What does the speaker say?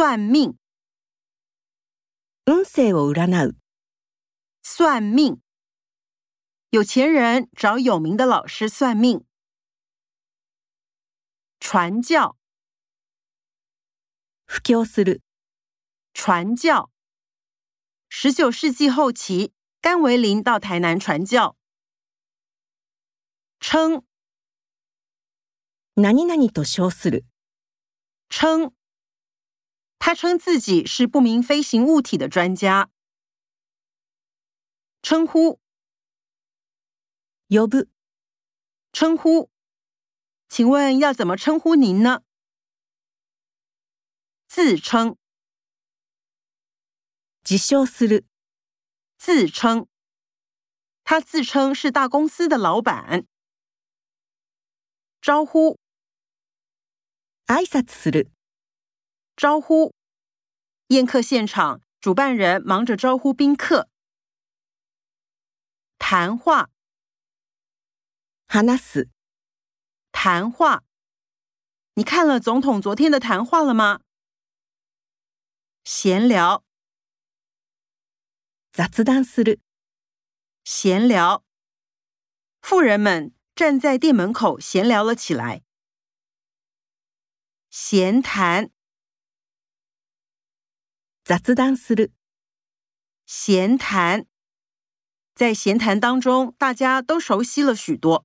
算命，運勢を占う。算命，有钱人找有名的老师算命。传教，布教する。传教，十九世纪后期，甘为林到台南传教，称，何何と称する，称。他称自己是不明飞行物体的专家。称呼，よぶ。称呼，请问要怎么称呼您呢？自称，自称，他自称是大公司的老板。招呼，挨拶する。招呼宴客现场，主办人忙着招呼宾客。谈话，話斯，谈话，你看了总统昨天的谈话了吗？闲聊，雑談する。闲聊，富人们站在店门口闲聊了起来。闲谈。杂志当时的闲谈，在闲谈当中，大家都熟悉了许多。